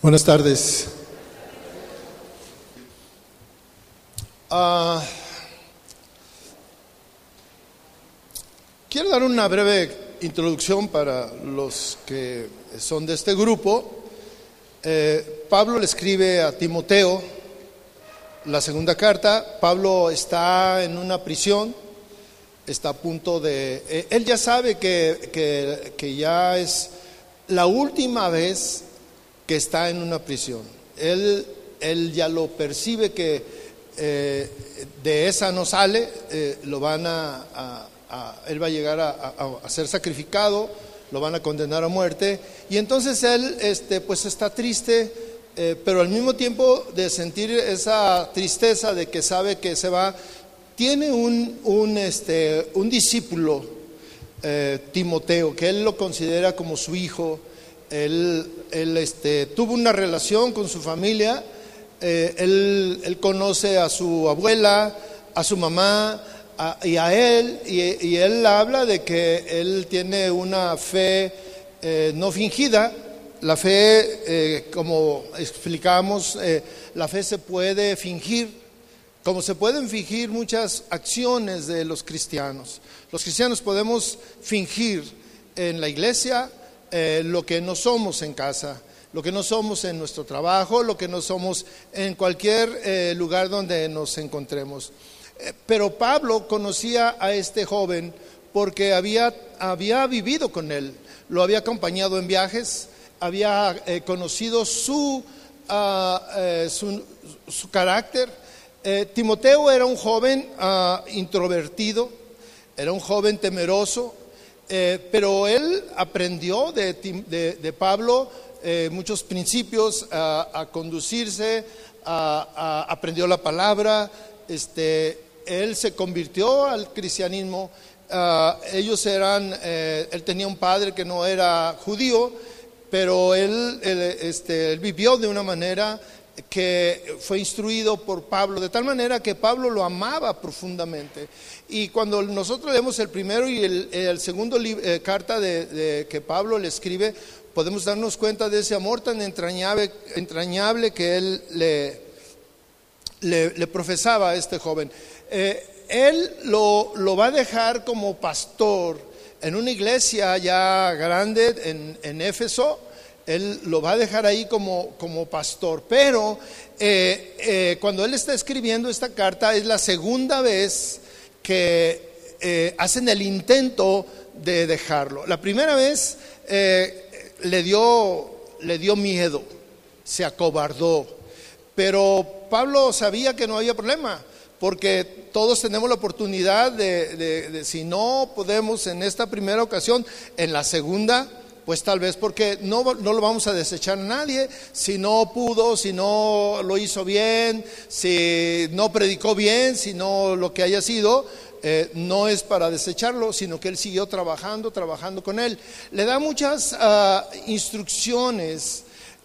Buenas tardes. Ah, quiero dar una breve introducción para los que son de este grupo. Eh, Pablo le escribe a Timoteo la segunda carta. Pablo está en una prisión, está a punto de... eh, él ya sabe que, que- que ya es la última vez que está en una prisión. Él, él ya lo percibe que eh, de esa no sale, eh, lo van a, él va a llegar a, ser sacrificado, lo van a condenar a muerte, y entonces él este, pues está triste, eh, pero al mismo tiempo de sentir esa tristeza de que sabe que se va, tiene un, un, este, un discípulo Timoteo, que él lo considera como su hijo. Él, él, este, tuvo una relación con su familia, eh, él, él conoce a su abuela, a su mamá y a él, y, él habla de que él tiene una fe eh, no fingida. La fe, eh, como explicamos, la fe se puede fingir, como se pueden fingir muchas acciones de los cristianos. Los cristianos podemos fingir en la iglesia eh, lo que no somos en casa, lo que no somos en nuestro trabajo, lo que no somos en cualquier eh, lugar donde nos encontremos. Eh, pero Pablo conocía a este joven porque había, había vivido con él, lo había acompañado en viajes, había conocido su, ah, su, su carácter. Timoteo era un joven ah, introvertido, era un joven temeroso, eh, pero él aprendió de, de- Pablo eh, muchos principios a, a conducirse, aprendió la palabra, este, él se convirtió al cristianismo. ah, ellos eran, eh, él tenía un padre que no era judío, pero él, este, él vivió de una manera que fue instruido por Pablo, de tal manera que Pablo lo amaba profundamente. Y cuando nosotros leemos el primero y el, segundo eh, carta de, que Pablo le escribe, podemos darnos cuenta de ese amor tan entrañable, entrañable que él le, le, le profesaba a este joven. Eh, él lo, lo va a dejar como pastor en una iglesia ya grande en, en Éfeso. Él lo va a dejar ahí como, como pastor. Pero eh, eh, cuando él está escribiendo esta carta es la segunda vez que eh, hacen el intento de dejarlo. La primera vez le, dio, le dio miedo, se acobardó. Pero Pablo sabía que no había problema, porque todos tenemos la oportunidad de, de- de, si no podemos en esta primera ocasión, en la segunda, pues tal vez porque no, no lo vamos a desechar a nadie, si no pudo, si no lo hizo bien, si no predicó bien, si no lo que haya sido, eh, no es para desecharlo, sino que él siguió trabajando, trabajando con él. Le da muchas ah, instrucciones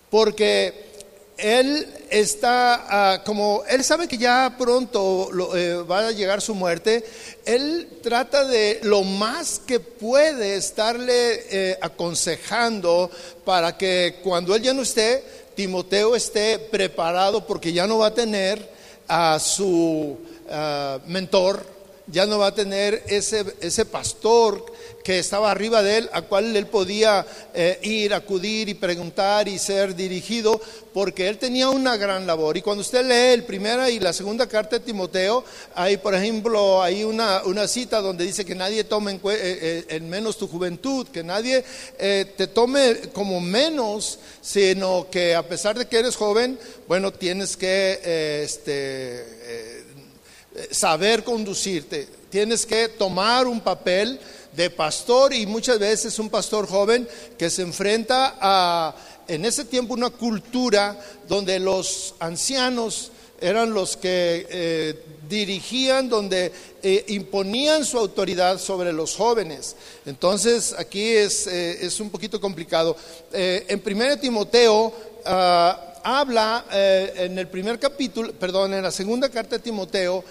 porque él está, ah, como él sabe que ya pronto lo- eh, va a llegar su muerte, él trata de lo más que puede estarle eh, aconsejando para que cuando él ya no esté, Timoteo esté preparado porque ya no va a tener a su ah, mentor, ya no va a tener ese, ese pastor que estaba arriba de él, a cual él podía eh, ir, acudir y preguntar y ser dirigido, porque él tenía una gran labor. Y cuando usted lee el primera y la segunda carta de Timoteo, hay, por ejemplo, hay una, una cita donde dice que nadie tome en, eh, eh, en menos tu juventud, que nadie te tome como menos, sino que a pesar de que eres joven, bueno, tienes que este, saber conducirte, tienes que tomar un papel de pastor y muchas veces un pastor joven que se enfrenta a, en ese tiempo, una cultura donde los ancianos eran los que eh, dirigían, donde eh, imponían su autoridad sobre los jóvenes. Entonces, aquí es, eh, es un poquito complicado. Eh, en 1 Timoteo ah, habla eh, en el primer capítulo, perdón, en la segunda carta de Timoteo,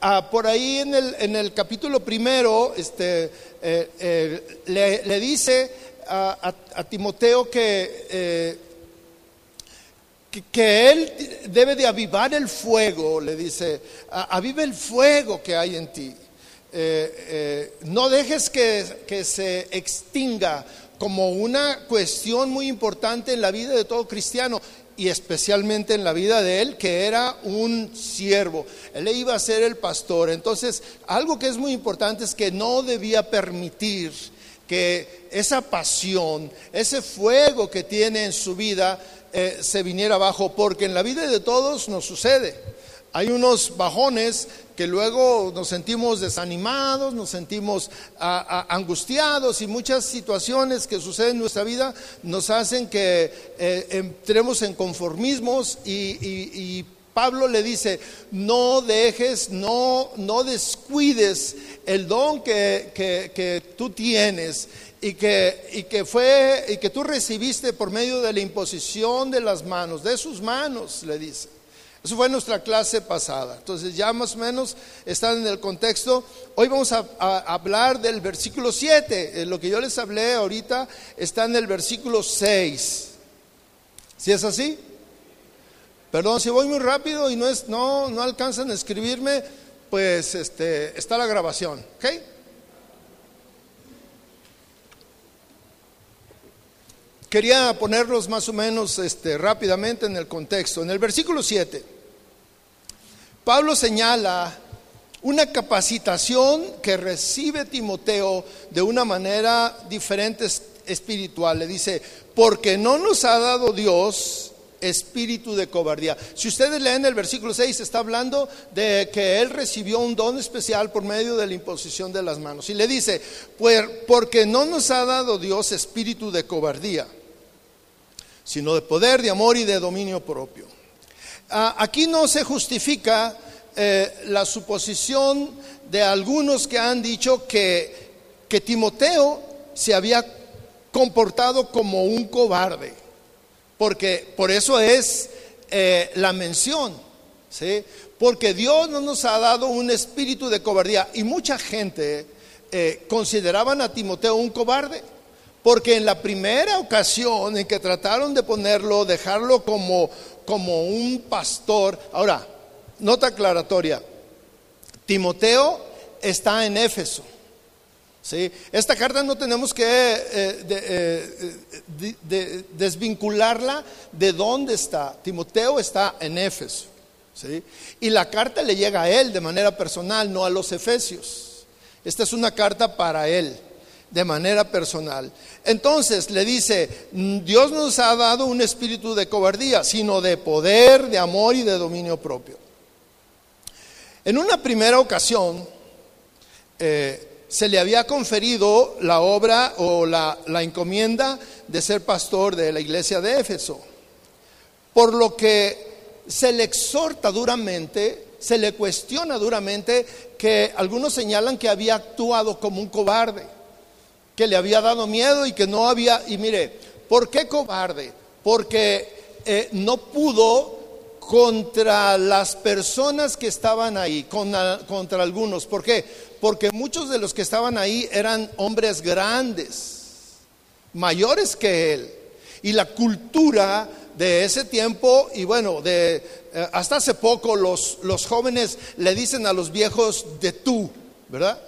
ah, por ahí en el, en el capítulo primero, este, eh, eh, le, dice a, Timoteo que, eh, que, él debe de avivar el fuego, le dice, aviva el fuego que hay en ti. No dejes que, que se extinga como una cuestión muy importante en la vida de todo cristiano y especialmente en la vida de él, que era un siervo. Él iba a ser el pastor. Entonces, algo que es muy importante es que no debía permitir que esa pasión, ese fuego que tiene en su vida, eh, se viniera abajo, porque en la vida de todos nos sucede. Hay unos bajones que luego nos sentimos desanimados, nos sentimos angustiados y muchas situaciones que suceden en nuestra vida nos hacen que eh, entremos en conformismos y, Pablo le dice, no dejes, no, no descuides el don que, que, tú tienes y que, y que fue y que tú recibiste por medio de la imposición de las manos, de sus manos, le dice. Eso fue nuestra clase pasada. Entonces ya más o menos están en el contexto. Hoy vamos a, hablar del versículo 7. Eh, lo que yo les hablé ahorita está en el versículo 6. ¿Si es así? Perdón, si voy muy rápido y no, es, no, no alcanzan a escribirme, pues este, está la grabación. ¿Ok? Quería ponerlos más o menos este, rápidamente en el contexto. En el versículo 7, Pablo señala una capacitación que recibe Timoteo de una manera diferente espiritual. Le dice, porque no nos ha dado Dios espíritu de cobardía. Si ustedes leen el versículo 6, está hablando de que él recibió un don especial por medio de la imposición de las manos. Y le dice, pues, porque no nos ha dado Dios espíritu de cobardía sino de poder, de amor y de dominio propio. Ah, aquí no se justifica eh, la suposición de algunos que han dicho que, que Timoteo se había comportado como un cobarde, porque por eso es eh, la mención, ¿sí? porque Dios no nos ha dado un espíritu de cobardía y mucha gente eh, consideraban a Timoteo un cobarde. Porque en la primera ocasión en que trataron de ponerlo, dejarlo como, como un pastor, ahora, nota aclaratoria, Timoteo está en Éfeso. ¿sí? Esta carta no tenemos que eh, eh, desvincularla de dónde está. Timoteo está en Éfeso. ¿sí? Y la carta le llega a él de manera personal, no a los efesios. Esta es una carta para él de manera personal. Entonces le dice, mm, Dios nos ha dado un espíritu de cobardía, sino de poder, de amor y de dominio propio. En una primera ocasión eh, se le había conferido la obra o la, la encomienda de ser pastor de la iglesia de Éfeso, por lo que se le exhorta duramente, se le cuestiona duramente que algunos señalan que había actuado como un cobarde que le había dado miedo y que no había, y mire, ¿por qué cobarde? Porque eh, no pudo contra las personas que estaban ahí, contra algunos. ¿Por qué? Porque muchos de los que estaban ahí eran hombres grandes, mayores que él. Y la cultura de ese tiempo, y bueno, de, eh, hasta hace poco los, los jóvenes le dicen a los viejos de tú, ¿verdad?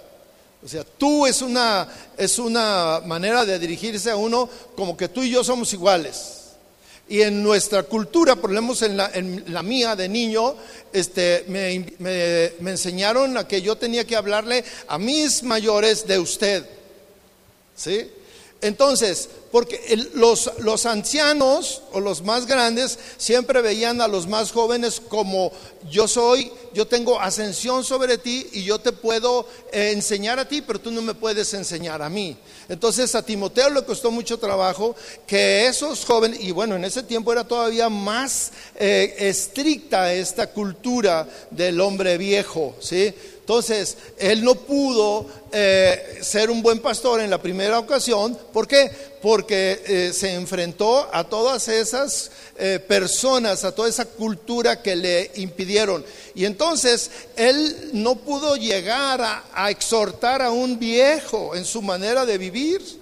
O sea, tú es una, es una manera de dirigirse a uno como que tú y yo somos iguales. Y en nuestra cultura, por ejemplo en la, en la mía de niño, este, me, me, enseñaron a que yo tenía que hablarle a mis mayores de usted. ¿Sí? Entonces, porque los, ancianos o los más grandes siempre veían a los más jóvenes como yo soy, yo tengo ascensión sobre ti y yo te puedo eh, enseñar a ti, pero tú no me puedes enseñar a mí. Entonces a Timoteo le costó mucho trabajo que esos jóvenes, y bueno, en ese tiempo era todavía más eh, estricta esta cultura del hombre viejo, ¿sí? Entonces, él no pudo eh, ser un buen pastor en la primera ocasión. ¿Por qué? Porque eh, se enfrentó a todas esas eh, personas, a toda esa cultura que le impidieron. Y entonces, él no pudo llegar a, exhortar a un viejo en su manera de vivir.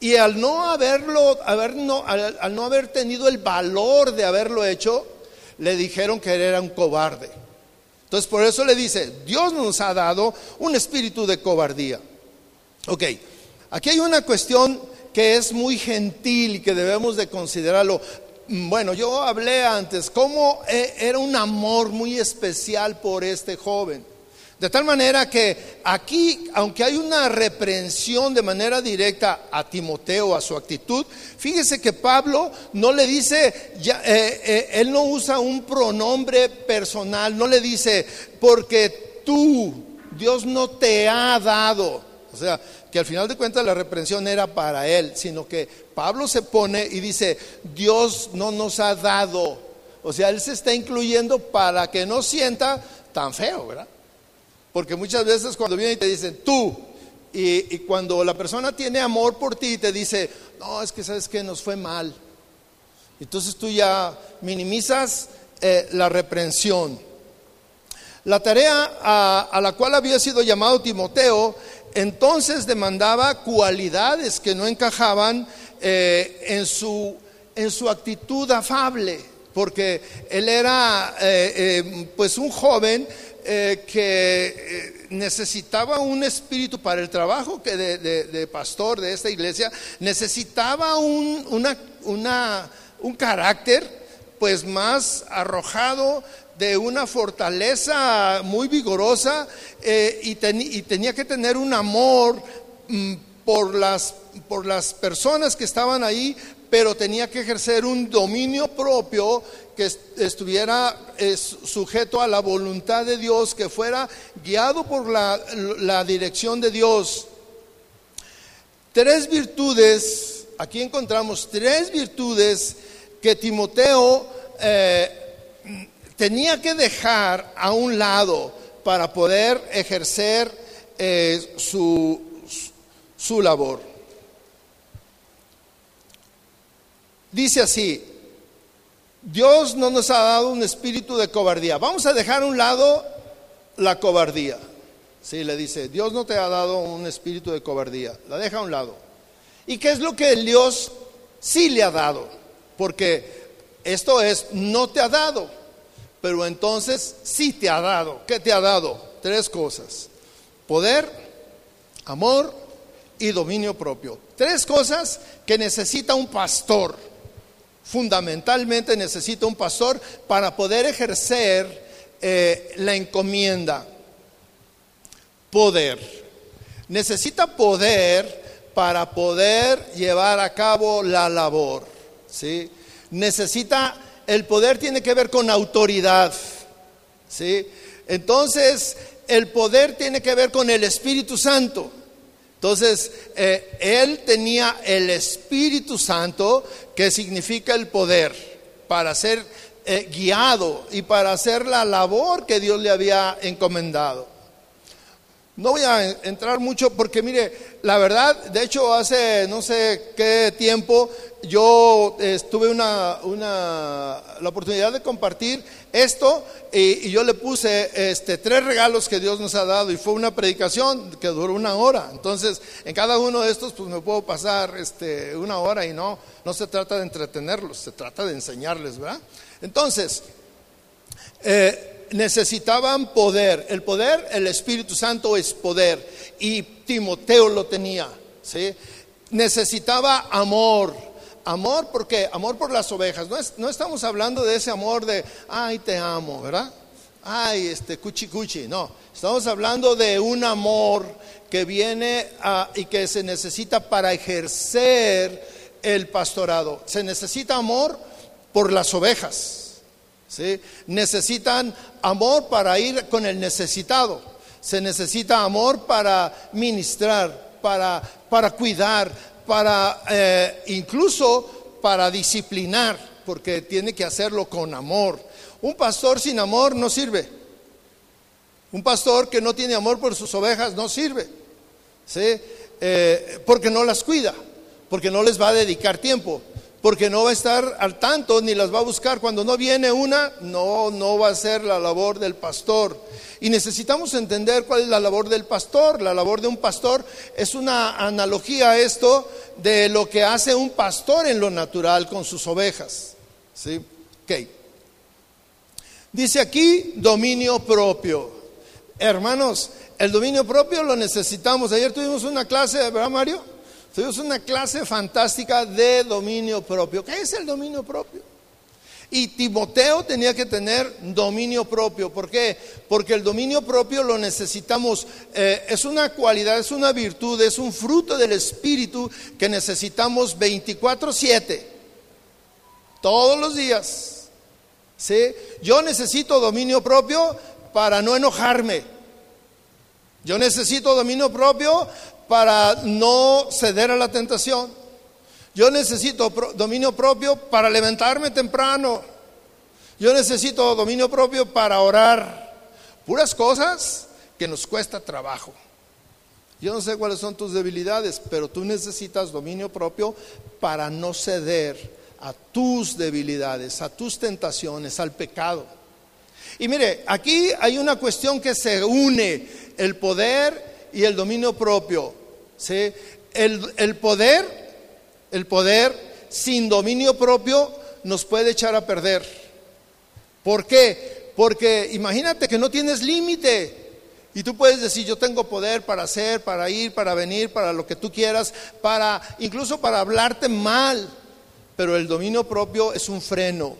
Y al no haberlo, haber no, al, al no haber tenido el valor de haberlo hecho, le dijeron que era un cobarde. Entonces por eso le dice, Dios nos ha dado un espíritu de cobardía. Ok, aquí hay una cuestión que es muy gentil y que debemos de considerarlo. Bueno, yo hablé antes cómo eh, era un amor muy especial por este joven. De tal manera que aquí, aunque hay una reprensión de manera directa a Timoteo, a su actitud, fíjese que Pablo no le dice, ya, eh, eh, él no usa un pronombre personal, no le dice, porque tú, Dios no te ha dado. O sea, que al final de cuentas la reprensión era para él, sino que Pablo se pone y dice, Dios no nos ha dado. O sea, él se está incluyendo para que no sienta tan feo, ¿verdad? Porque muchas veces cuando vienen y te dicen tú, y, cuando la persona tiene amor por ti te dice, no, es que sabes que nos fue mal. Entonces tú ya minimizas eh, la reprensión. La tarea a, la cual había sido llamado Timoteo entonces demandaba cualidades que no encajaban eh, en, su, en su actitud afable, porque él era eh, pues un joven eh, que eh, necesitaba un espíritu para el trabajo que de, pastor de esta iglesia, necesitaba un, una, un carácter pues más arrojado de una fortaleza muy vigorosa eh, y, y, tenía que tener un amor mm, por, las, por las personas que estaban ahí, pero tenía que ejercer un dominio propio que estuviera sujeto a la voluntad de Dios, que fuera guiado por la, dirección de Dios. Tres virtudes, aquí encontramos tres virtudes que Timoteo eh, tenía que dejar a un lado para poder ejercer eh, su, su labor. Dice así, Dios no nos ha dado un espíritu de cobardía. Vamos a dejar a un lado la cobardía. Sí, le dice, Dios no te ha dado un espíritu de cobardía. La deja a un lado. ¿Y qué es lo que Dios sí le ha dado? Porque esto es, no te ha dado, pero entonces sí te ha dado. ¿Qué te ha dado? Tres cosas. Poder, amor y dominio propio. Tres cosas que necesita un pastor fundamentalmente necesita un pastor para poder ejercer eh, la encomienda. Poder. Necesita poder para poder llevar a cabo la labor. ¿sí? Necesita, el poder tiene que ver con autoridad. ¿sí? Entonces, el poder tiene que ver con el Espíritu Santo. Entonces, eh, él tenía el Espíritu Santo, que significa el poder, para ser eh, guiado y para hacer la labor que Dios le había encomendado. No voy a entrar mucho porque mire, la verdad, de hecho hace no sé qué tiempo yo eh, tuve una, la oportunidad de compartir esto y, yo le puse este, tres regalos que Dios nos ha dado y fue una predicación que duró una hora. Entonces, en cada uno de estos pues me puedo pasar este, una hora y no, no se trata de entretenerlos, se trata de enseñarles, ¿verdad? Entonces, eh, necesitaban poder. El poder, el Espíritu Santo es poder. Y Timoteo lo tenía. ¿sí? Necesitaba amor. Amor, porque Amor por las ovejas. No, no estamos hablando de ese amor de, ay, te amo, ¿verdad? Ay, este, cuchi cuchi. No, estamos hablando de un amor que viene y que se necesita para ejercer el pastorado. Se necesita amor por las ovejas. ¿Sí? Necesitan amor para ir con el necesitado. Se necesita amor para ministrar, para, para cuidar, para eh, incluso para disciplinar, porque tiene que hacerlo con amor. Un pastor sin amor no sirve. Un pastor que no tiene amor por sus ovejas no sirve. ¿sí? Eh, porque no las cuida, porque no les va a dedicar tiempo porque no va a estar al tanto ni las va a buscar. Cuando no viene una, no, no va a ser la labor del pastor. Y necesitamos entender cuál es la labor del pastor. La labor de un pastor es una analogía a esto de lo que hace un pastor en lo natural con sus ovejas. ¿Sí? Ok. Dice aquí dominio propio. Hermanos, el dominio propio lo necesitamos. Ayer tuvimos una clase, ¿verdad Mario? Tuvimos una clase fantástica de dominio propio. ¿Qué es el dominio propio? Y Timoteo tenía que tener dominio propio. ¿Por qué? Porque el dominio propio lo necesitamos. Eh, es una cualidad, es una virtud, es un fruto del Espíritu que necesitamos 24/7. Todos los días. ¿Sí? Yo necesito dominio propio para no enojarme. Yo necesito dominio propio para no ceder a la tentación. Yo necesito dominio propio para levantarme temprano. Yo necesito dominio propio para orar. Puras cosas que nos cuesta trabajo. Yo no sé cuáles son tus debilidades, pero tú necesitas dominio propio para no ceder a tus debilidades, a tus tentaciones, al pecado. Y mire, aquí hay una cuestión que se une, el poder y el dominio propio. ¿sí? El, el poder el poder sin dominio propio nos puede echar a perder. ¿Por qué? Porque imagínate que no tienes límite. Y tú puedes decir, yo tengo poder para hacer, para ir, para venir, para lo que tú quieras, para incluso para hablarte mal. Pero el dominio propio es un freno.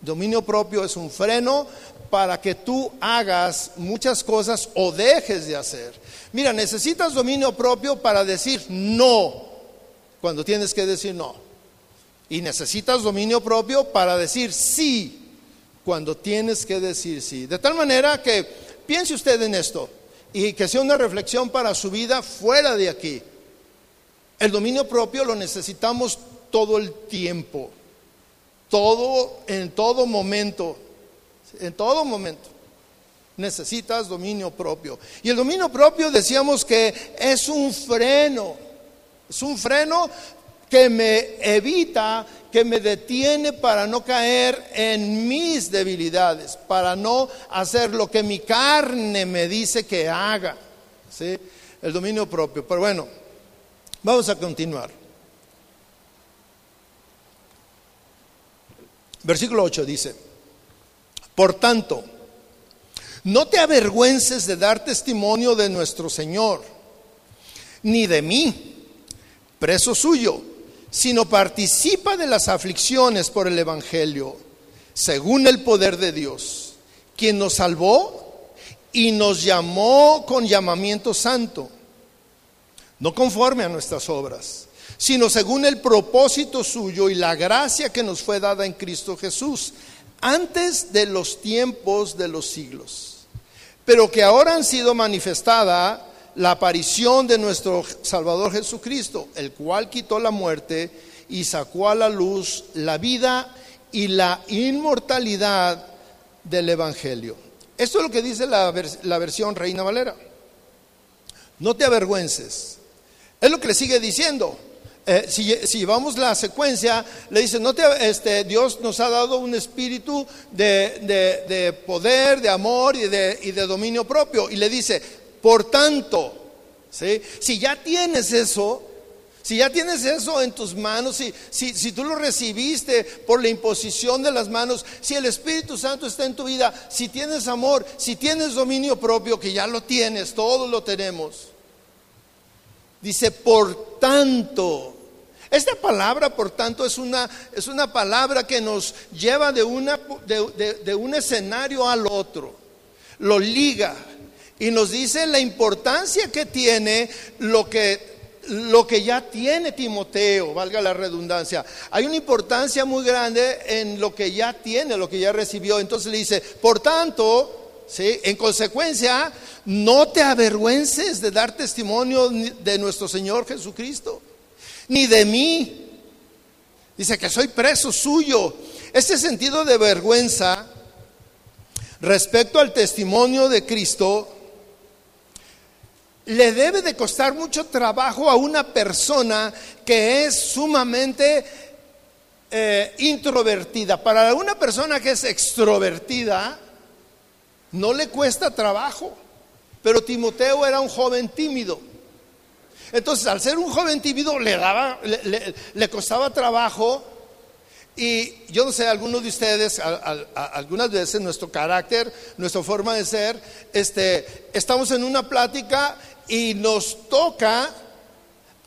Dominio propio es un freno para que tú hagas muchas cosas o dejes de hacer. Mira, necesitas dominio propio para decir no cuando tienes que decir no. Y necesitas dominio propio para decir sí cuando tienes que decir sí. De tal manera que piense usted en esto y que sea una reflexión para su vida fuera de aquí. El dominio propio lo necesitamos todo el tiempo, todo, en todo momento, en todo momento. Necesitas dominio propio. Y el dominio propio decíamos que es un freno es un freno que me evita, que me detiene para no caer en mis debilidades, para no hacer lo que mi carne me dice que haga. ¿sí? El dominio propio. Pero bueno, vamos a continuar. Versículo 8 dice, por tanto, no te avergüences de dar testimonio de nuestro Señor, ni de mí preso suyo, sino participa de las aflicciones por el Evangelio, según el poder de Dios, quien nos salvó y nos llamó con llamamiento santo, no conforme a nuestras obras, sino según el propósito suyo y la gracia que nos fue dada en Cristo Jesús, antes de los tiempos de los siglos, pero que ahora han sido manifestada la aparición de nuestro Salvador Jesucristo, el cual quitó la muerte y sacó a la luz la vida y la inmortalidad del Evangelio. Esto es lo que dice la, versión Reina Valera. No te avergüences. Es lo que le sigue diciendo. Eh, si, llevamos la secuencia, le dice, no te, este, Dios nos ha dado un espíritu de, poder, de amor y de, y de dominio propio. Y le dice, por tanto, si ya tienes eso, si ya tienes eso en tus manos, si, si, si, tú lo recibiste por la imposición de las manos, si el Espíritu Santo está en tu vida, si tienes amor, si tienes dominio propio, que ya lo tienes, todos lo tenemos. Dice, por tanto, esta palabra, por tanto, es una, es una palabra que nos lleva de, una, de un escenario al otro, lo liga y nos dice la importancia que tiene lo que, lo que ya tiene Timoteo, valga la redundancia. Hay una importancia muy grande en lo que ya tiene, lo que ya recibió. Entonces le dice, por tanto, ¿sí? en consecuencia, no te avergüences de dar testimonio de nuestro Señor Jesucristo, ni de mí. Dice que soy preso suyo. Este sentido de vergüenza respecto al testimonio de Cristo le debe de costar mucho trabajo a una persona que es sumamente eh, introvertida. Para una persona que es extrovertida, no le cuesta trabajo. Pero Timoteo era un joven tímido. Entonces, al ser un joven tímido, le, daba, le, costaba trabajo. Y yo no sé, algunos de ustedes, algunas veces nuestro carácter, nuestra forma de ser, este, estamos en una plática y nos toca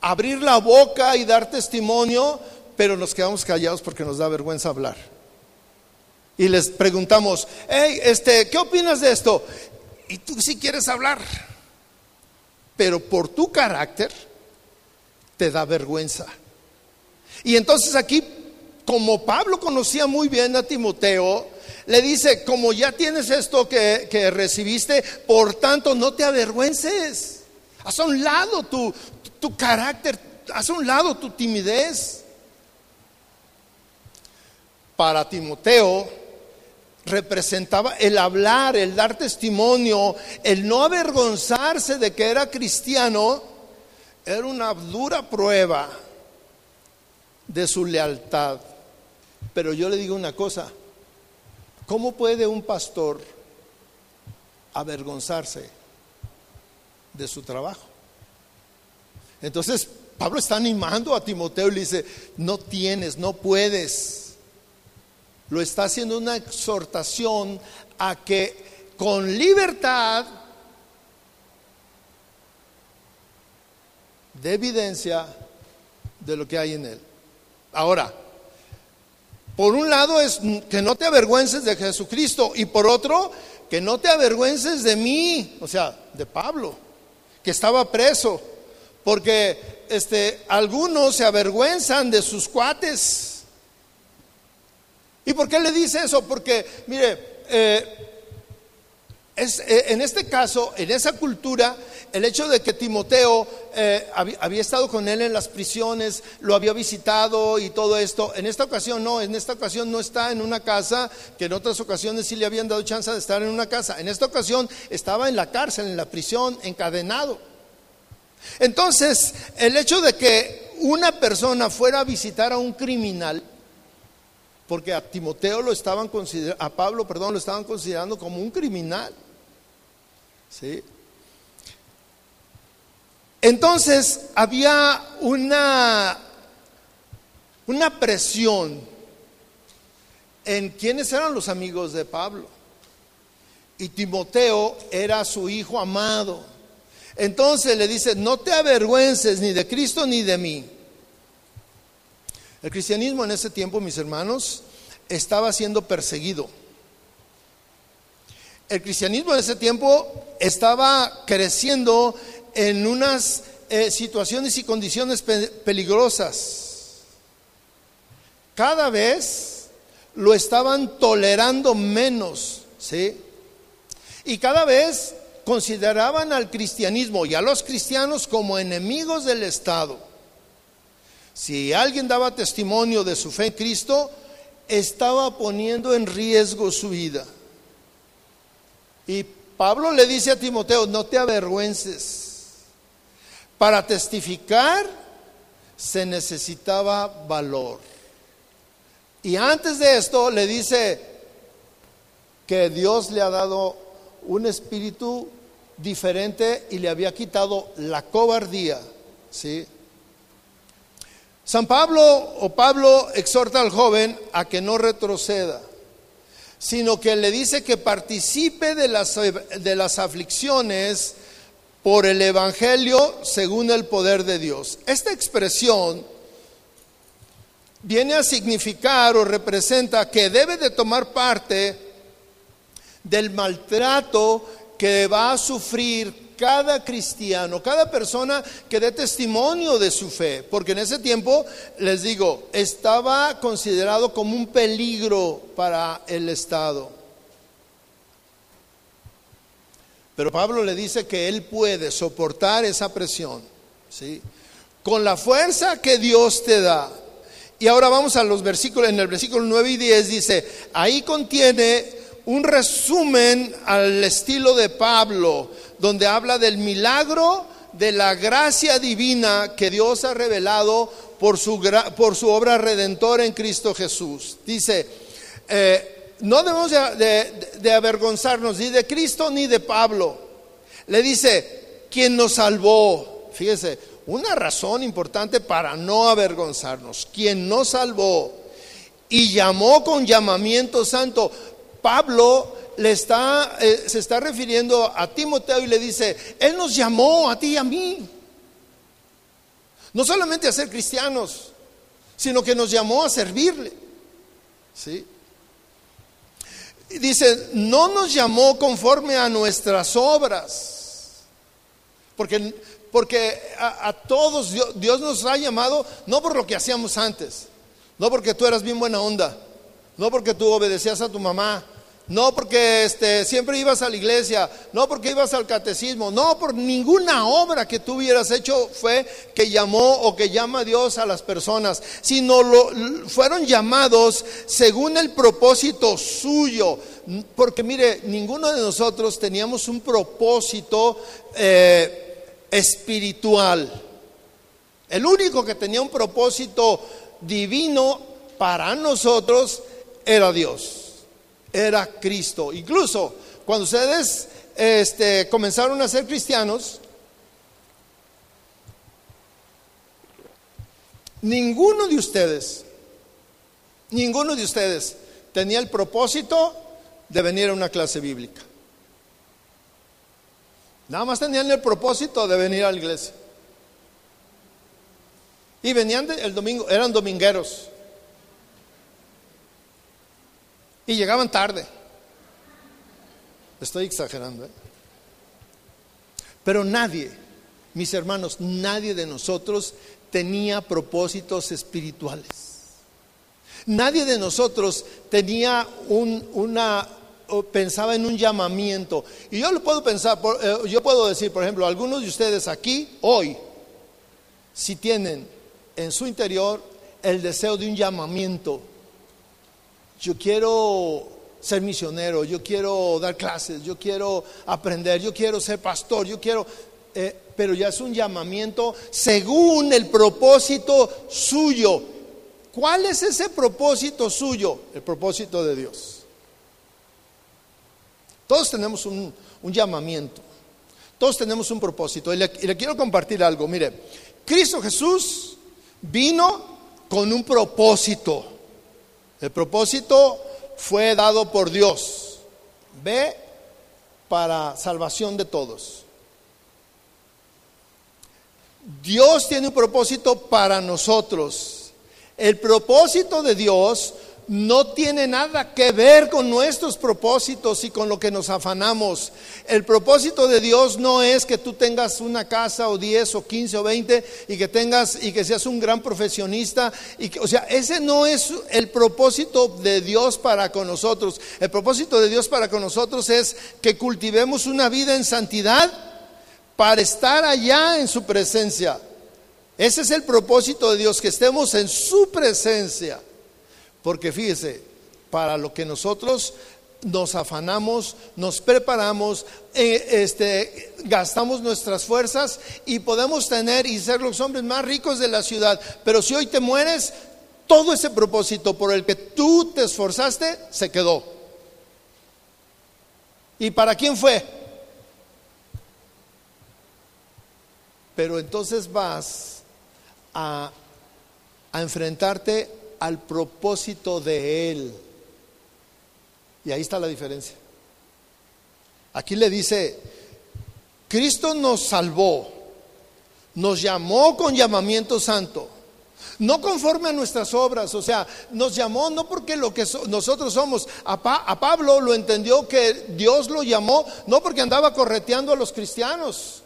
abrir la boca y dar testimonio, pero nos quedamos callados porque nos da vergüenza hablar. Y les preguntamos, hey, este, ¿qué opinas de esto? Y tú sí quieres hablar pero por tu carácter te da vergüenza. Y entonces aquí, como Pablo conocía muy bien a Timoteo, le dice, como ya tienes esto que, recibiste, por tanto no te avergüences. Haz a un lado tu, tu carácter, haz a un lado tu timidez. Para Timoteo, representaba el hablar, el dar testimonio, el no avergonzarse de que era cristiano, era una dura prueba de su lealtad. Pero yo le digo una cosa, ¿cómo puede un pastor avergonzarse de su trabajo? Entonces, Pablo está animando a Timoteo y le dice, no tienes, no puedes lo está haciendo una exhortación a que con libertad de evidencia de lo que hay en él. Ahora, por un lado es que no te avergüences de Jesucristo y por otro, que no te avergüences de mí, o sea, de Pablo, que estaba preso, porque este, algunos se avergüenzan de sus cuates ¿Y por qué le dice eso? Porque, mire, eh, es, eh, en este caso, en esa cultura, el hecho de que Timoteo eh, había, estado con él en las prisiones, lo había visitado y todo esto, en esta ocasión no, en esta ocasión no está en una casa, que en otras ocasiones sí le habían dado chance de estar en una casa, en esta ocasión estaba en la cárcel, en la prisión, encadenado. Entonces, el hecho de que una persona fuera a visitar a un criminal, porque a Timoteo lo estaban considerando, a Pablo, perdón, lo estaban considerando como un criminal. ¿Sí? Entonces había una, una presión en quiénes eran los amigos de Pablo. Y Timoteo era su hijo amado. Entonces le dice, no te avergüences ni de Cristo ni de mí. El cristianismo en ese tiempo, mis hermanos, estaba siendo perseguido. El cristianismo en ese tiempo estaba creciendo en unas eh, situaciones y condiciones peligrosas. Cada vez lo estaban tolerando menos, ¿sí? Y cada vez consideraban al cristianismo y a los cristianos como enemigos del Estado. Si alguien daba testimonio de su fe en Cristo, estaba poniendo en riesgo su vida. Y Pablo le dice a Timoteo, no te avergüences. Para testificar se necesitaba valor. Y antes de esto le dice que Dios le ha dado un espíritu diferente y le había quitado la cobardía, ¿sí? San Pablo o Pablo exhorta al joven a que no retroceda, sino que le dice que participe de las, de las aflicciones por el Evangelio según el poder de Dios. Esta expresión viene a significar o representa que debe de tomar parte del maltrato que va a sufrir cada cristiano, cada persona que dé testimonio de su fe, porque en ese tiempo, les digo, estaba considerado como un peligro para el Estado. Pero Pablo le dice que él puede soportar esa presión, ¿sí? Con la fuerza que Dios te da. Y ahora vamos a los versículos, en el versículo 9 y 10 dice, ahí contiene un resumen al estilo de Pablo donde habla del milagro de la gracia divina que Dios ha revelado por su, obra redentora en Cristo Jesús. Dice, eh, no debemos de, avergonzarnos ni de Cristo ni de Pablo. Le dice, quien nos salvó. Fíjese, una razón importante para no avergonzarnos. Quien nos salvó y llamó con llamamiento santo. Pablo le está, eh, se está refiriendo a Timoteo y le dice, Él nos llamó a ti y a mí. No solamente a ser cristianos, sino que nos llamó a servirle. ¿Sí? Dice, no nos llamó conforme a nuestras obras. Porque, porque a, todos Dios nos ha llamado no por lo que hacíamos antes, no porque tú eras bien buena onda, no porque tú obedecías a tu mamá, no porque este, siempre ibas a la iglesia, no porque ibas al catecismo, no por ninguna obra que tú hubieras hecho fue que llamó o que llama Dios a las personas, sino lo, fueron llamados según el propósito suyo. Porque mire, ninguno de nosotros teníamos un propósito eh, espiritual. El único que tenía un propósito divino para nosotros era Dios era Cristo. Incluso cuando ustedes este, comenzaron a ser cristianos, ninguno de ustedes, ninguno de ustedes tenía el propósito de venir a una clase bíblica. Nada más tenían el propósito de venir a la iglesia. Y venían el domingo, eran domingueros. Y llegaban tarde. Estoy exagerando. ¿eh? Pero nadie, mis hermanos, nadie de nosotros tenía propósitos espirituales. Nadie de nosotros tenía un, una, pensaba en un llamamiento. Y yo lo puedo pensar, eh, yo puedo decir, por ejemplo, algunos de ustedes aquí, hoy, si tienen en su interior el deseo de un llamamiento, yo quiero ser misionero, yo quiero dar clases, yo quiero aprender, yo quiero ser pastor, yo quiero, eh, pero ya es un llamamiento según el propósito suyo. ¿Cuál es ese propósito suyo? El propósito de Dios. Todos tenemos un, llamamiento, todos tenemos un propósito. y le quiero compartir algo. Mire, Cristo Jesús vino con un propósito. El propósito fue dado por Dios. Ve para salvación de todos. Dios tiene un propósito para nosotros. El propósito de Dios no tiene nada que ver con nuestros propósitos y con lo que nos afanamos. El propósito de Dios no es que tú tengas una casa o 10 o 15 o 20 y que tengas y que seas un gran profesionista y que, o sea, ese no es el propósito de Dios para con nosotros. El propósito de Dios para con nosotros es que cultivemos una vida en santidad para estar allá en su presencia. Ese es el propósito de Dios, que estemos en su presencia. Porque fíjese, para lo que nosotros nos afanamos, nos preparamos, eh, este, gastamos nuestras fuerzas y podemos tener y ser los hombres más ricos de la ciudad. Pero si hoy te mueres, todo ese propósito por el que tú te esforzaste se quedó. ¿Y para quién fue? Pero entonces vas a, a enfrentarte al propósito de Él. Y ahí está la diferencia. Aquí le dice, Cristo nos salvó, nos llamó con llamamiento santo, no conforme a nuestras obras, o sea, nos llamó no porque lo que nosotros somos, a, a Pablo lo entendió que Dios lo llamó, no porque andaba correteando a los cristianos,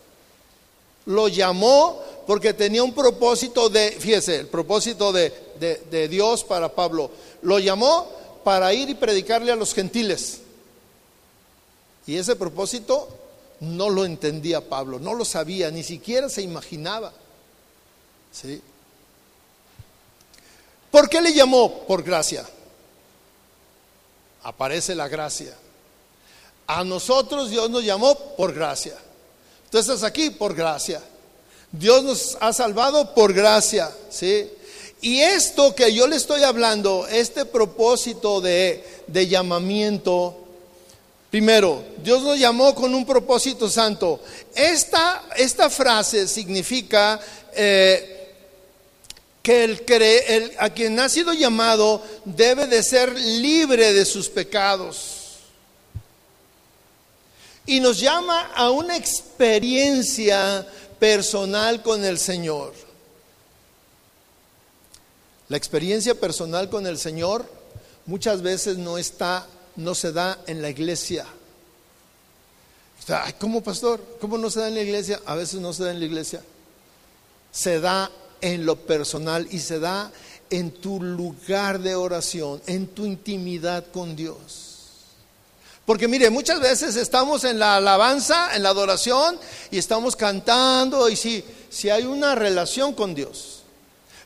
lo llamó porque tenía un propósito de, fíjese, el propósito de, Dios para Pablo. Lo llamó para ir y predicarle a los gentiles. Y ese propósito no lo entendía Pablo, no lo sabía, ni siquiera se imaginaba. ¿Sí? ¿Por qué le llamó? Por gracia. Aparece la gracia. A nosotros Dios nos llamó por gracia. Tú estás aquí por gracia. Dios nos ha salvado por gracia, ¿sí? Y esto que yo le estoy hablando, este propósito de, llamamiento, primero, Dios nos llamó con un propósito santo. Esta, esta frase significa eh, que el, a quien ha sido llamado debe de ser libre de sus pecados. Y nos llama a una experiencia personal con el Señor. La experiencia personal con el Señor muchas veces no está, no se da en la iglesia. ¿cómo pastor? ¿Cómo no se da en la iglesia? A veces no se da en la iglesia. Se da en lo personal y se da en tu lugar de oración, en tu intimidad con Dios. Porque mire, muchas veces estamos en la alabanza, en la adoración y estamos cantando y si, si hay una relación con Dios.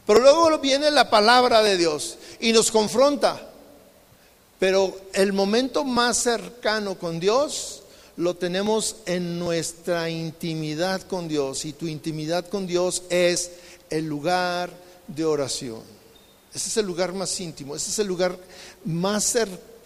Pero luego viene la palabra de Dios y nos confronta. Pero el momento más cercano con Dios lo tenemos en nuestra intimidad con Dios. Y tu intimidad con Dios es el lugar de oración. Ese es el lugar más íntimo, ese es el lugar más cercano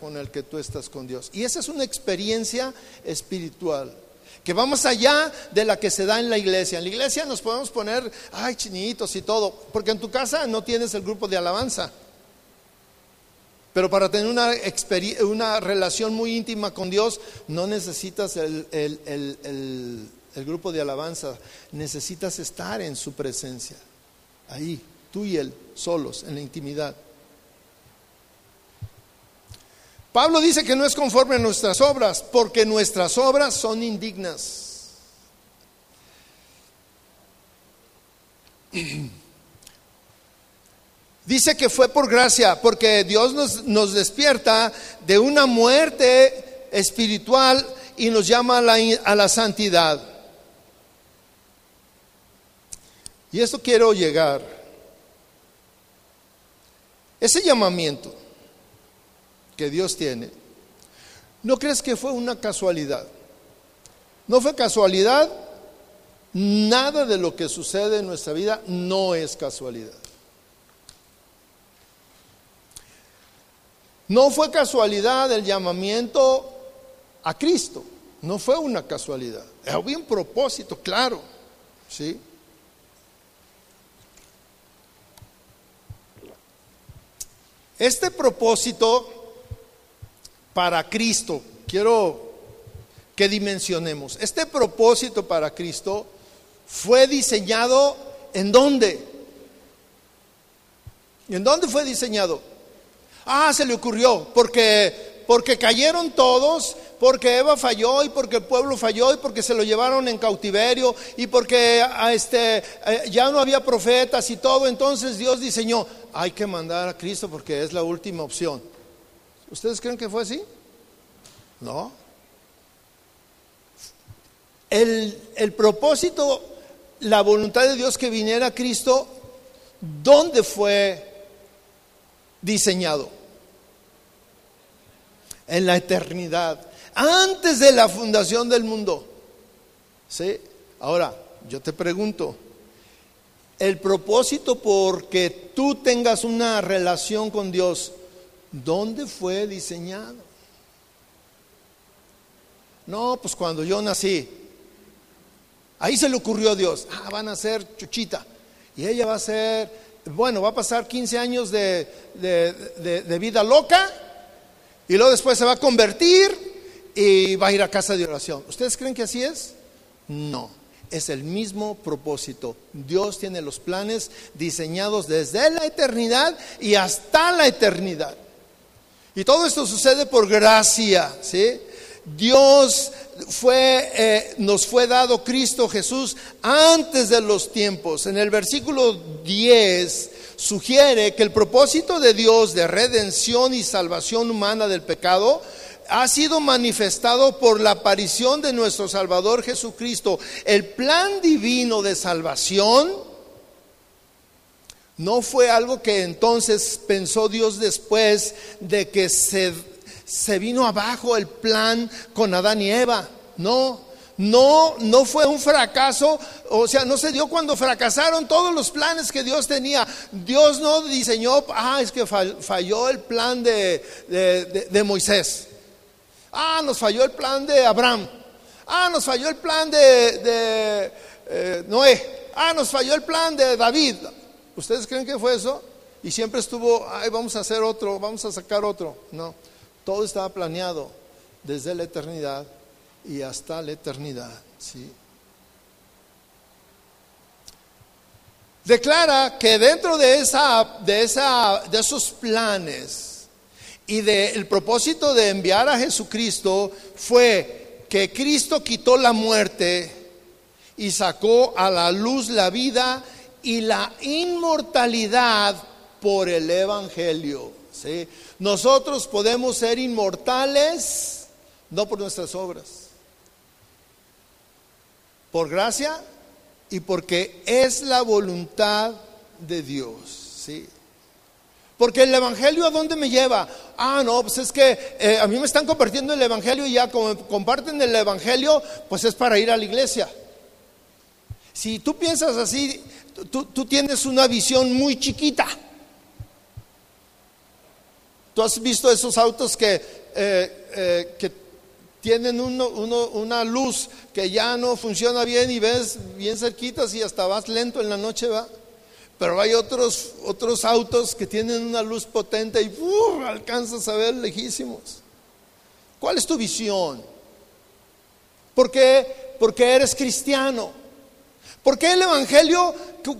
con el que tú estás con Dios. Y esa es una experiencia espiritual que va más allá de la que se da en la iglesia. En la iglesia nos podemos poner, ay, chinitos y todo, porque en tu casa no tienes el grupo de alabanza. Pero para tener una, una relación muy íntima con Dios, no necesitas el, el grupo de alabanza, necesitas estar en su presencia, ahí, tú y Él, solos, en la intimidad. Pablo dice que no es conforme a nuestras obras, porque nuestras obras son indignas. Dice que fue por gracia, porque Dios nos, despierta de una muerte espiritual y nos llama a la, a la santidad. Y esto quiero llegar. Ese llamamiento que Dios tiene, ¿no crees que fue una casualidad? No fue casualidad, nada de lo que sucede en nuestra vida no es casualidad. No fue casualidad el llamamiento a Cristo, no fue una casualidad, había un propósito claro, ¿sí? Este propósito para Cristo. Quiero que dimensionemos. Este propósito para Cristo fue diseñado en dónde? ¿En dónde fue diseñado? Ah, se le ocurrió, porque porque cayeron todos, porque Eva falló y porque el pueblo falló y porque se lo llevaron en cautiverio y porque a este, eh, ya no había profetas y todo, entonces Dios diseñó, hay que mandar a Cristo porque es la última opción. ¿Ustedes creen que fue así? No. El, el propósito, la voluntad de Dios que viniera Cristo, ¿dónde fue diseñado? En la eternidad, antes de la fundación del mundo. ¿Sí? Ahora, yo te pregunto, el propósito porque tú tengas una relación con Dios, ¿Dónde fue diseñado? No, pues cuando yo nací, ahí se le ocurrió a Dios, ah, van a ser chuchita. Y ella va a ser, bueno, va a pasar 15 años de, de vida loca y luego después se va a convertir y va a ir a casa de oración. ¿Ustedes creen que así es? No, es el mismo propósito. Dios tiene los planes diseñados desde la eternidad y hasta la eternidad. Y todo esto sucede por gracia, ¿sí? Dios fue, eh, nos fue dado Cristo Jesús antes de los tiempos. En el versículo 10 sugiere que el propósito de Dios de redención y salvación humana del pecado ha sido manifestado por la aparición de nuestro Salvador Jesucristo. El plan divino de salvación no fue algo que entonces pensó Dios después de que se, se vino abajo el plan con Adán y Eva. No, no, no fue un fracaso, o sea, no se dio cuando fracasaron todos los planes que Dios tenía. Dios no diseñó, ah, es que falló el plan de, de, Moisés. Ah, nos falló el plan de Abraham. Ah, nos falló el plan de, eh, Noé. Ah, nos falló el plan de David. ¿Ustedes creen que fue eso? Y siempre estuvo, ay, vamos a hacer otro, vamos a sacar otro. No, todo estaba planeado desde la eternidad y hasta la eternidad. ¿sí? Declara que dentro de, esa, de, esa, de esos planes y del propósito de enviar a Jesucristo fue que Cristo quitó la muerte y sacó a la luz la vida y la inmortalidad por el Evangelio. ¿sí? Nosotros podemos ser inmortales no por nuestras obras por gracia y porque es la voluntad de Dios. ¿sí? Porque el Evangelio a dónde me lleva? Ah, no, pues es que eh, a mí me están compartiendo el Evangelio y ya como comparten el Evangelio, pues es para ir a la iglesia. Si tú piensas así, tú, tienes una visión muy chiquita. Tú has visto esos autos que, eh, eh, que tienen una luz que ya no funciona bien y ves bien cerquitas y hasta vas lento en la noche, va. Pero hay otros, otros autos que tienen una luz potente y alcanzas a ver lejísimos. ¿Cuál es tu visión? ¿Por qué? Porque eres cristiano. ¿Por qué el Evangelio?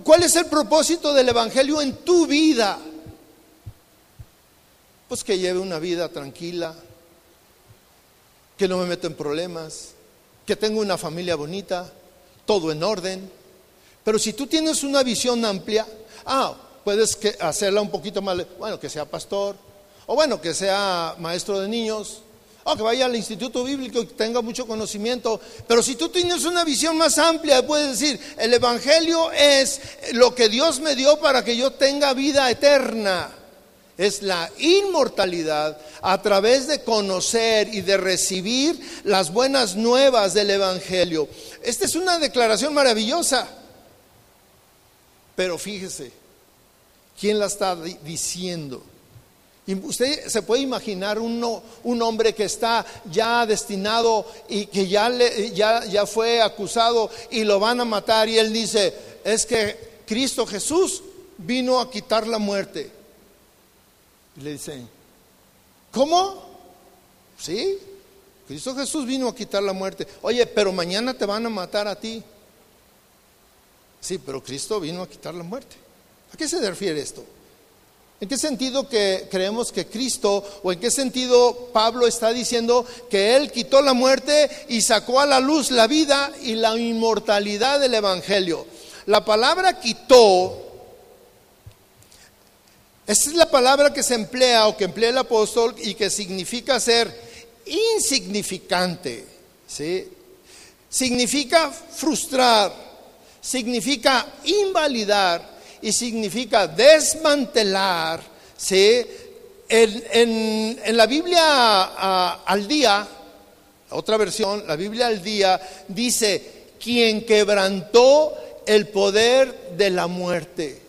¿Cuál es el propósito del Evangelio en tu vida? Pues que lleve una vida tranquila, que no me meto en problemas, que tengo una familia bonita, todo en orden. Pero si tú tienes una visión amplia, ah, puedes que hacerla un poquito más, bueno, que sea pastor, o bueno, que sea maestro de niños, o que vaya al instituto bíblico y tenga mucho conocimiento. Pero si tú tienes una visión más amplia, puedes decir, el Evangelio es lo que Dios me dio para que yo tenga vida eterna es la inmortalidad a través de conocer y de recibir las buenas nuevas del Evangelio. Esta es una declaración maravillosa, pero fíjese, ¿quién la está diciendo? Y usted se puede imaginar un, un, hombre que está ya destinado y que ya, le, ya, ya fue acusado y lo van a matar y él dice, es que Cristo Jesús vino a quitar la muerte. Y le dicen, ¿cómo? Sí, Cristo Jesús vino a quitar la muerte. Oye, pero mañana te van a matar a ti. Sí, pero Cristo vino a quitar la muerte. ¿A qué se refiere esto? ¿En qué sentido que creemos que Cristo, o en qué sentido Pablo está diciendo que Él quitó la muerte y sacó a la luz la vida y la inmortalidad del Evangelio? La palabra quitó esa es la palabra que se emplea o que emplea el apóstol y que significa ser insignificante. ¿sí? Significa frustrar, significa invalidar y significa desmantelar. ¿sí? En, la Biblia al día, otra versión, la Biblia al día, dice, quien quebrantó el poder de la muerte.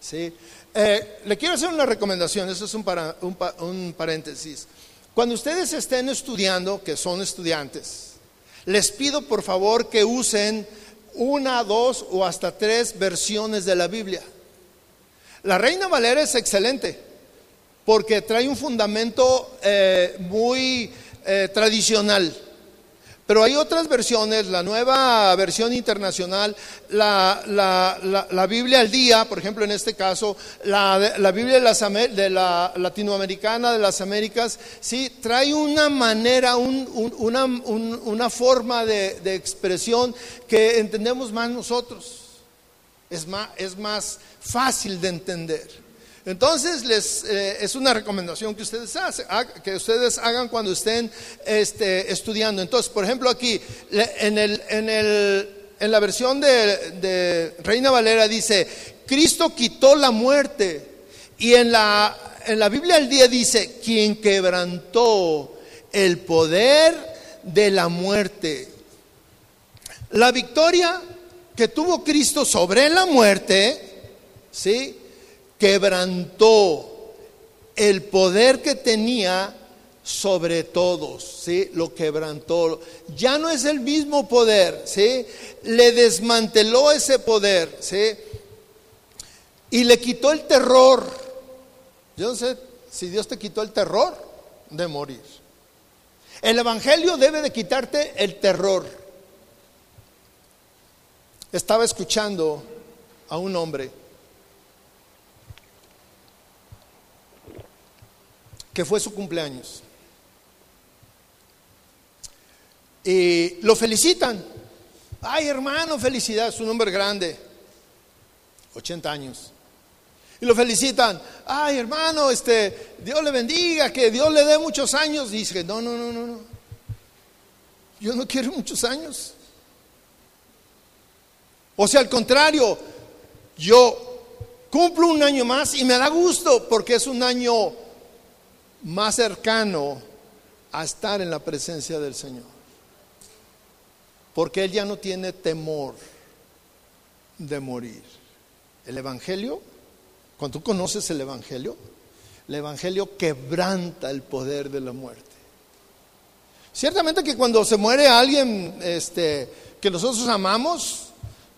¿sí? Eh, le quiero hacer una recomendación, eso es un, un, paréntesis. Cuando ustedes estén estudiando, que son estudiantes, les pido por favor que usen una, dos o hasta tres versiones de la Biblia. La Reina Valera es excelente porque trae un fundamento eh, muy eh, tradicional. Pero hay otras versiones, la nueva versión internacional, la, Biblia al día, por ejemplo en este caso, la, Biblia de, la latinoamericana de las Américas, sí, trae una manera, una, forma de, expresión que entendemos más nosotros. Es más, es más fácil de entender. Entonces, les, eh, es una recomendación que ustedes, que ustedes hagan cuando estén este, estudiando. Entonces, por ejemplo, aquí, en, el, en, el, en la versión de, de, Reina Valera dice, Cristo quitó la muerte. Y en la, en la Biblia al día dice, quien quebrantó el poder de la muerte. La victoria que tuvo Cristo sobre la muerte, ¿sí? Quebrantó el poder que tenía sobre todos, ¿sí? Lo quebrantó. Ya no es el mismo poder, ¿sí? Le desmanteló ese poder, ¿sí? Y le quitó el terror. Yo no sé si Dios te quitó el terror de morir. El Evangelio debe de quitarte el terror. Estaba escuchando a un hombre que fue su cumpleaños. Y lo felicitan. Ay, hermano, felicidad, es un hombre grande, 80 años. Y lo felicitan. Ay, hermano, este, Dios le bendiga, que Dios le dé muchos años. Y dice, no, no, no, no, no. Yo no quiero muchos años. O sea, al contrario, yo cumplo un año más y me da gusto porque es un año más cercano a estar en la presencia del Señor. Porque Él ya no tiene temor de morir. El Evangelio cuando tú conoces el Evangelio, el Evangelio quebranta el poder de la muerte. Ciertamente que cuando se muere alguien este, que nosotros amamos,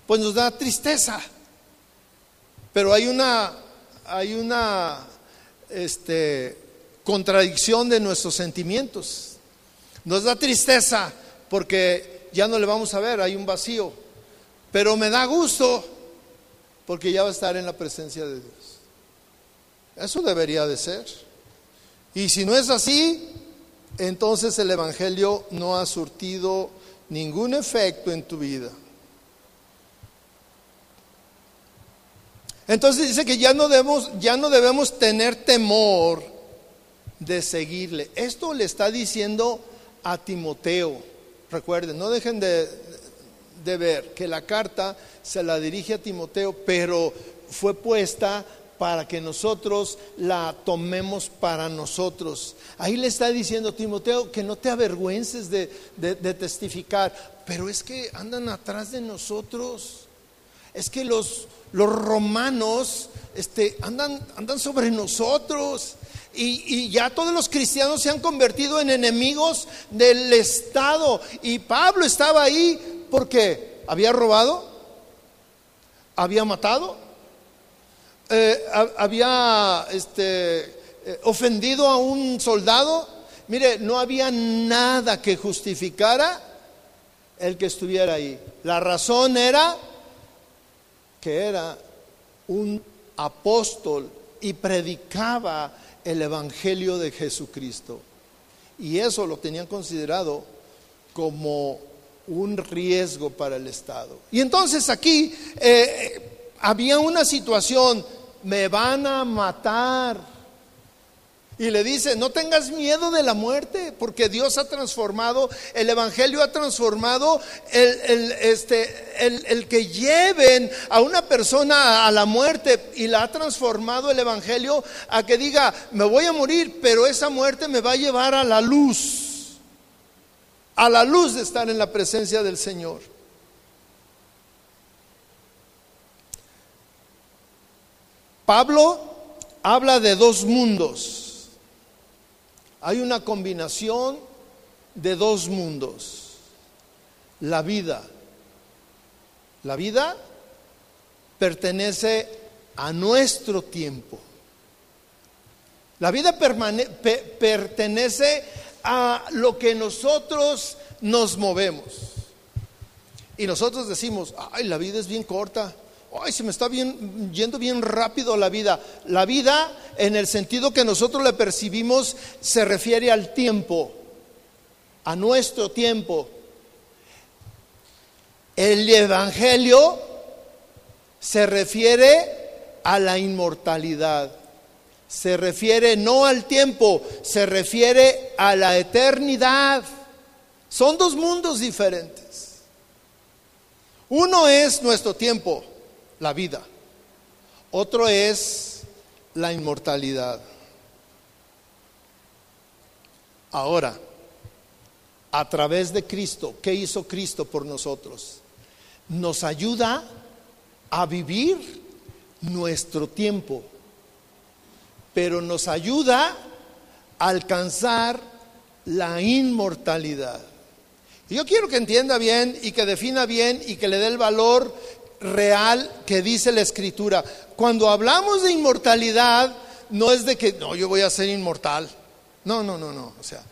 pues nos da tristeza. Pero hay una, hay una este, contradicción de nuestros sentimientos. Nos da tristeza porque ya no le vamos a ver, hay un vacío. Pero me da gusto porque ya va a estar en la presencia de Dios. Eso debería de ser. Y si no es así, entonces el Evangelio no ha surtido ningún efecto en tu vida. Entonces dice que ya no debemos, ya no debemos tener temor de seguirle. Esto le está diciendo a Timoteo. Recuerden, no dejen de, de ver que la carta se la dirige a Timoteo, pero fue puesta para que nosotros la tomemos para nosotros. Ahí le está diciendo Timoteo que no te avergüences de, testificar, pero es que andan atrás de nosotros. Es que los, los romanos este, andan, sobre nosotros. Y, y, ya todos los cristianos se han convertido en enemigos del Estado. Y Pablo estaba ahí porque había robado, había matado, eh, había este, eh, ofendido a un soldado, mire, no había nada que justificara el que estuviera ahí. La razón era que era un apóstol y predicaba el Evangelio de Jesucristo. Y eso lo tenían considerado como un riesgo para el Estado. Y entonces aquí eh, había una situación me van a matar. Y le dice, no tengas miedo de la muerte, porque Dios ha transformado, el Evangelio ha transformado el, este, el, que lleven a una persona a la muerte y la ha transformado el Evangelio a que diga, me voy a morir, pero esa muerte me va a llevar a la luz, a la luz de estar en la presencia del Señor. Pablo habla de dos mundos. Hay una combinación de dos mundos. La vida. La vida pertenece a nuestro tiempo. La vida pertenece a lo que nosotros nos movemos. Y nosotros decimos, ay, la vida es bien corta ay, se me está bien, yendo bien rápido la vida. La vida, en el sentido que nosotros le percibimos, se refiere al tiempo, a nuestro tiempo. El Evangelio se refiere a la inmortalidad. Se refiere no al tiempo, se refiere a la eternidad. Son dos mundos diferentes. Uno es nuestro tiempo, la vida. Otro es la inmortalidad. Ahora, a través de Cristo. ¿Qué hizo Cristo por nosotros? Nos ayuda a vivir nuestro tiempo, pero nos ayuda a alcanzar la inmortalidad. Yo quiero que entienda bien y que defina bien y que le dé el valor real que dice la escritura. Cuando hablamos de inmortalidad, no es de que, no, yo voy a ser inmortal. No, no, no, no. O sea,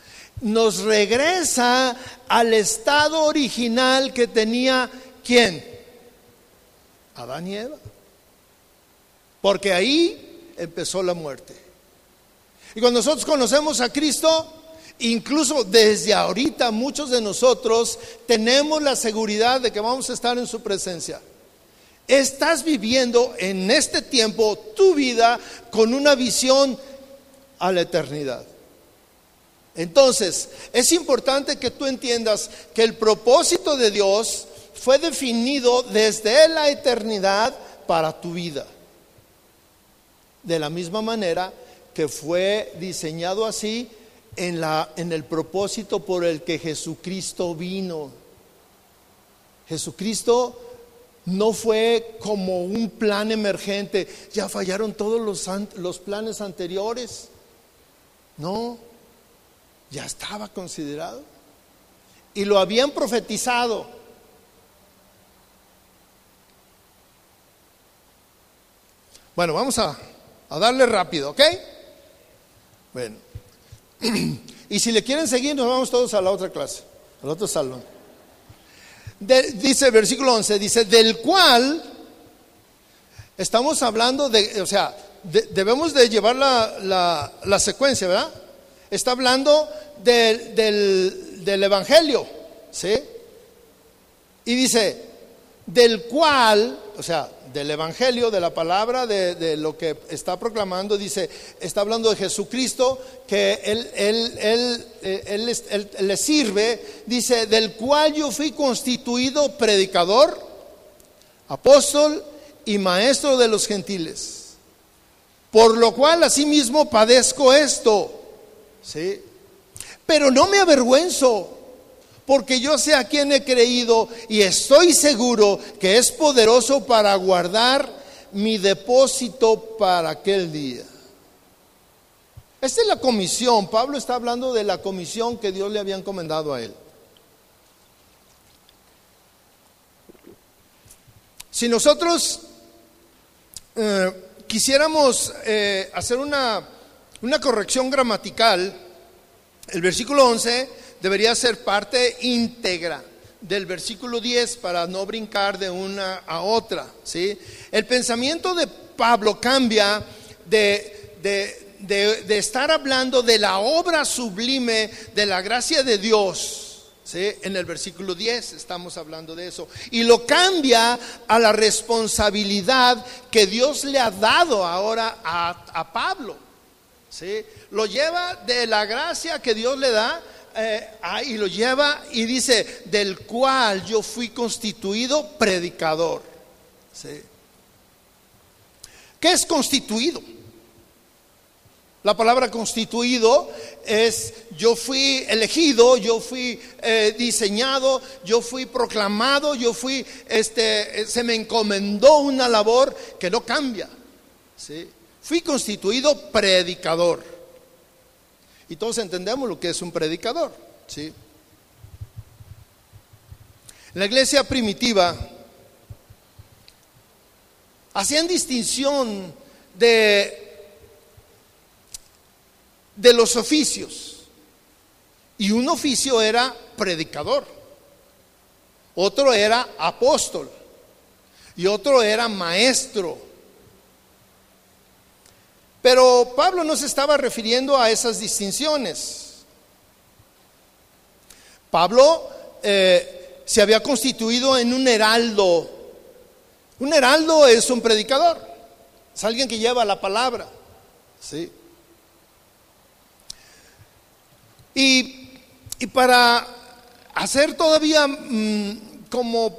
nos regresa al estado original que tenía quién? Adán y Eva. Porque ahí empezó la muerte. Y cuando nosotros conocemos a Cristo, incluso desde ahorita muchos de nosotros tenemos la seguridad de que vamos a estar en su presencia. Estás viviendo en este tiempo tu vida con una visión a la eternidad. Entonces, es importante que tú entiendas que el propósito de Dios fue definido desde la eternidad para tu vida. De la misma manera que fue diseñado así en, la, en el propósito por el que Jesucristo vino. Jesucristo no fue como un plan emergente, ya fallaron todos los, los planes anteriores. No, ya estaba considerado. Y lo habían profetizado. Bueno, vamos a, darle rápido, ¿ok? Bueno. y si le quieren seguir, nos vamos todos a la otra clase, al otro salón. Dice versículo 11, dice, del cual estamos hablando de, o sea, debemos de llevar la, la secuencia, ¿verdad? Está hablando del, Evangelio, ¿sí? Y dice, del cual, o sea, del Evangelio, de la palabra, de, lo que está proclamando, dice, está hablando de Jesucristo, que él, él, él, le sirve, dice, del cual yo fui constituido predicador, apóstol y maestro de los gentiles. Por lo cual asimismo padezco esto ¿sí? Pero no me avergüenzo, porque yo sé a quién he creído y estoy seguro que es poderoso para guardar mi depósito para aquel día. Esta es la comisión. Pablo está hablando de la comisión que Dios le había encomendado a él. Si nosotros eh, quisiéramos eh, hacer una una corrección gramatical, el versículo 11 debería ser parte íntegra del versículo 10 para no brincar de una a otra. ¿sí? El pensamiento de Pablo cambia de, de, estar hablando de la obra sublime de la gracia de Dios. ¿Sí? En el versículo 10 estamos hablando de eso. Y lo cambia a la responsabilidad que Dios le ha dado ahora a, a Pablo. ¿sí? Lo lleva de la gracia que Dios le da eh, y lo lleva y dice, del cual yo fui constituido predicador. ¿sí? ¿Qué es constituido? La palabra constituido es yo fui elegido, yo fui eh, diseñado, yo fui proclamado, yo fui, este, se me encomendó una labor que no cambia. ¿sí? Fui constituido predicador. Y todos entendemos lo que es un predicador, ¿sí? La iglesia primitiva hacían distinción de, de los oficios. Y un oficio era predicador, otro era apóstol y otro era maestro pero Pablo no se estaba refiriendo a esas distinciones. Pablo eh, se había constituido en un heraldo. Un heraldo es un predicador, es alguien que lleva la palabra. ¿sí? Y, para hacer todavía mm, como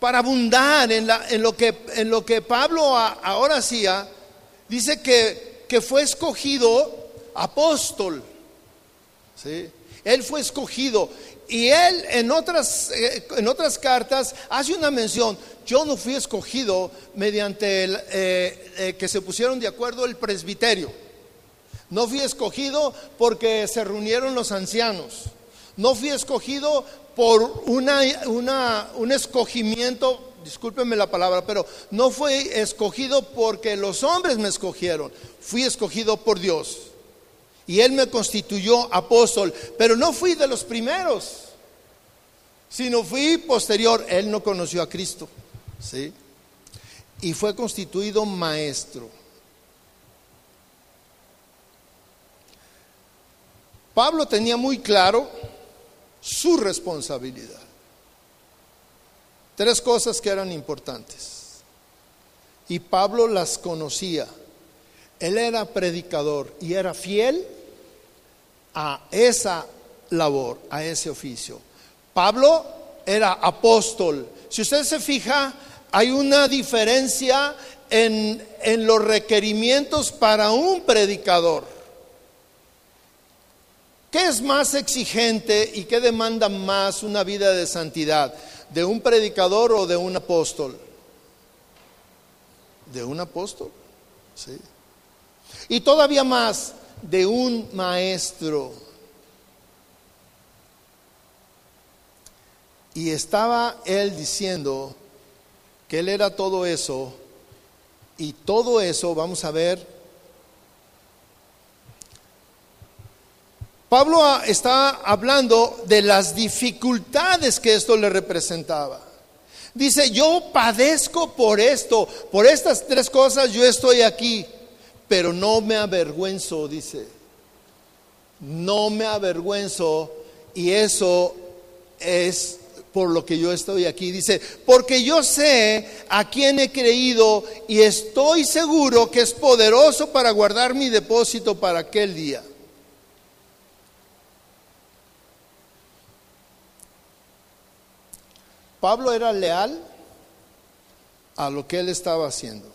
para abundar en, lo que, en lo que Pablo ahora hacía, dice que, que fue escogido apóstol. ¿sí? Él fue escogido. Y él en otras, eh, en otras cartas hace una mención. Yo no fui escogido mediante el, eh, eh, que se pusieron de acuerdo el presbiterio. No fui escogido porque se reunieron los ancianos. No fui escogido por una, una, un escogimiento, discúlpenme la palabra, pero no fui escogido porque los hombres me escogieron. Fui escogido por Dios y Él me constituyó apóstol, pero no fui de los primeros, sino fui posterior. Él no conoció a Cristo, ¿sí? Y fue constituido maestro. Pablo tenía muy claro su responsabilidad. Tres cosas que eran importantes. Y Pablo las conocía. Él era predicador y era fiel a esa labor, a ese oficio. Pablo era apóstol. Si usted se fija, hay una diferencia en, en los requerimientos para un predicador. ¿Qué es más exigente y qué demanda más una vida de santidad? ¿De un predicador o de un apóstol? De un apóstol, sí. Y todavía más, de un maestro. Y estaba él diciendo que él era todo eso, y todo eso, vamos a ver, Pablo está hablando de las dificultades que esto le representaba. Dice, yo padezco por esto, por estas tres cosas yo estoy aquí pero no me avergüenzo, dice. No me avergüenzo y eso es por lo que yo estoy aquí. Dice, porque yo sé a quién he creído y estoy seguro que es poderoso para guardar mi depósito para aquel día. Pablo era leal a lo que él estaba haciendo.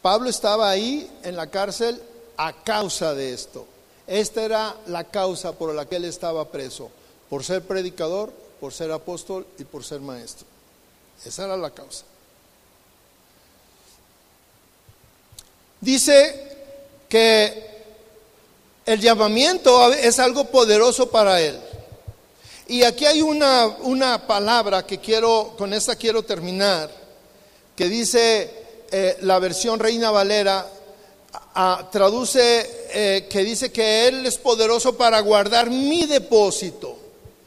Pablo estaba ahí en la cárcel a causa de esto. Esta era la causa por la que él estaba preso, por ser predicador, por ser apóstol y por ser maestro. Esa era la causa. Dice que el llamamiento es algo poderoso para él. Y aquí hay una, una palabra que quiero, con esta quiero terminar, que dice eh, la versión Reina Valera traduce eh, que dice que Él es poderoso para guardar mi depósito.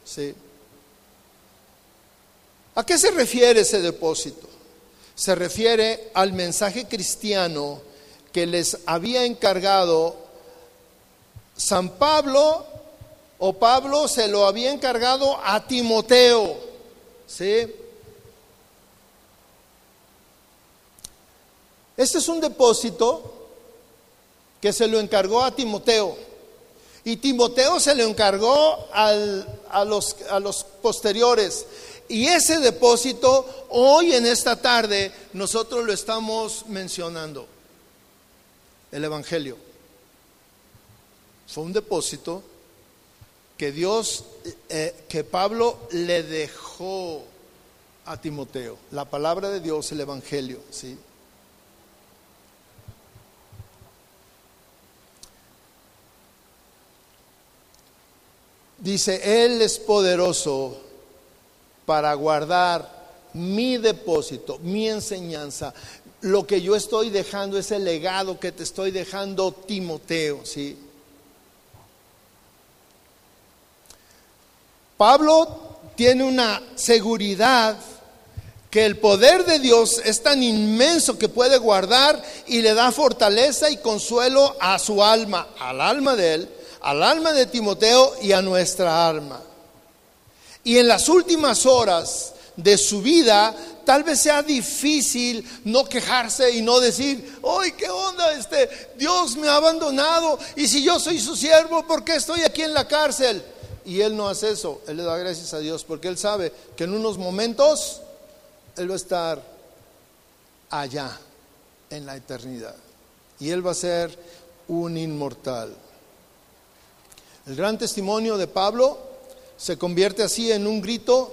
¿sí? ¿A qué se refiere ese depósito? Se refiere al mensaje cristiano que les había encargado San Pablo o Pablo se lo había encargado a Timoteo. ¿sí? Este es un depósito que se lo encargó a Timoteo. Y Timoteo se lo encargó a, los, a los posteriores. Y ese depósito, hoy en esta tarde, nosotros lo estamos mencionando. El Evangelio. Fue un depósito que Dios, eh, que Pablo le dejó a Timoteo. La palabra de Dios, el Evangelio, ¿sí? Dice, Él es poderoso para guardar mi depósito, mi enseñanza. Lo que yo estoy dejando, ese legado que te estoy dejando, Timoteo, ¿sí? Pablo tiene una seguridad que el poder de Dios es tan inmenso que puede guardar y le da fortaleza y consuelo a su alma, al alma de él, al alma de Timoteo y a nuestra alma. Y en las últimas horas de su vida, tal vez sea difícil no quejarse y no decir, ¡ay, qué onda! Este, Dios me ha abandonado y si yo soy su siervo, ¿por qué estoy aquí en la cárcel? Y él no hace eso, él le da gracias a Dios porque él sabe que en unos momentos él va a estar allá en la eternidad y él va a ser un inmortal. El gran testimonio de Pablo se convierte así en un grito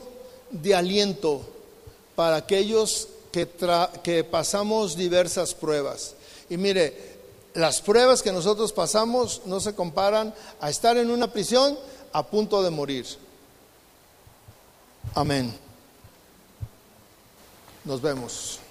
de aliento para aquellos que, que pasamos diversas pruebas. Y mire, las pruebas que nosotros pasamos no se comparan a estar en una prisión a punto de morir. Amén. Nos vemos.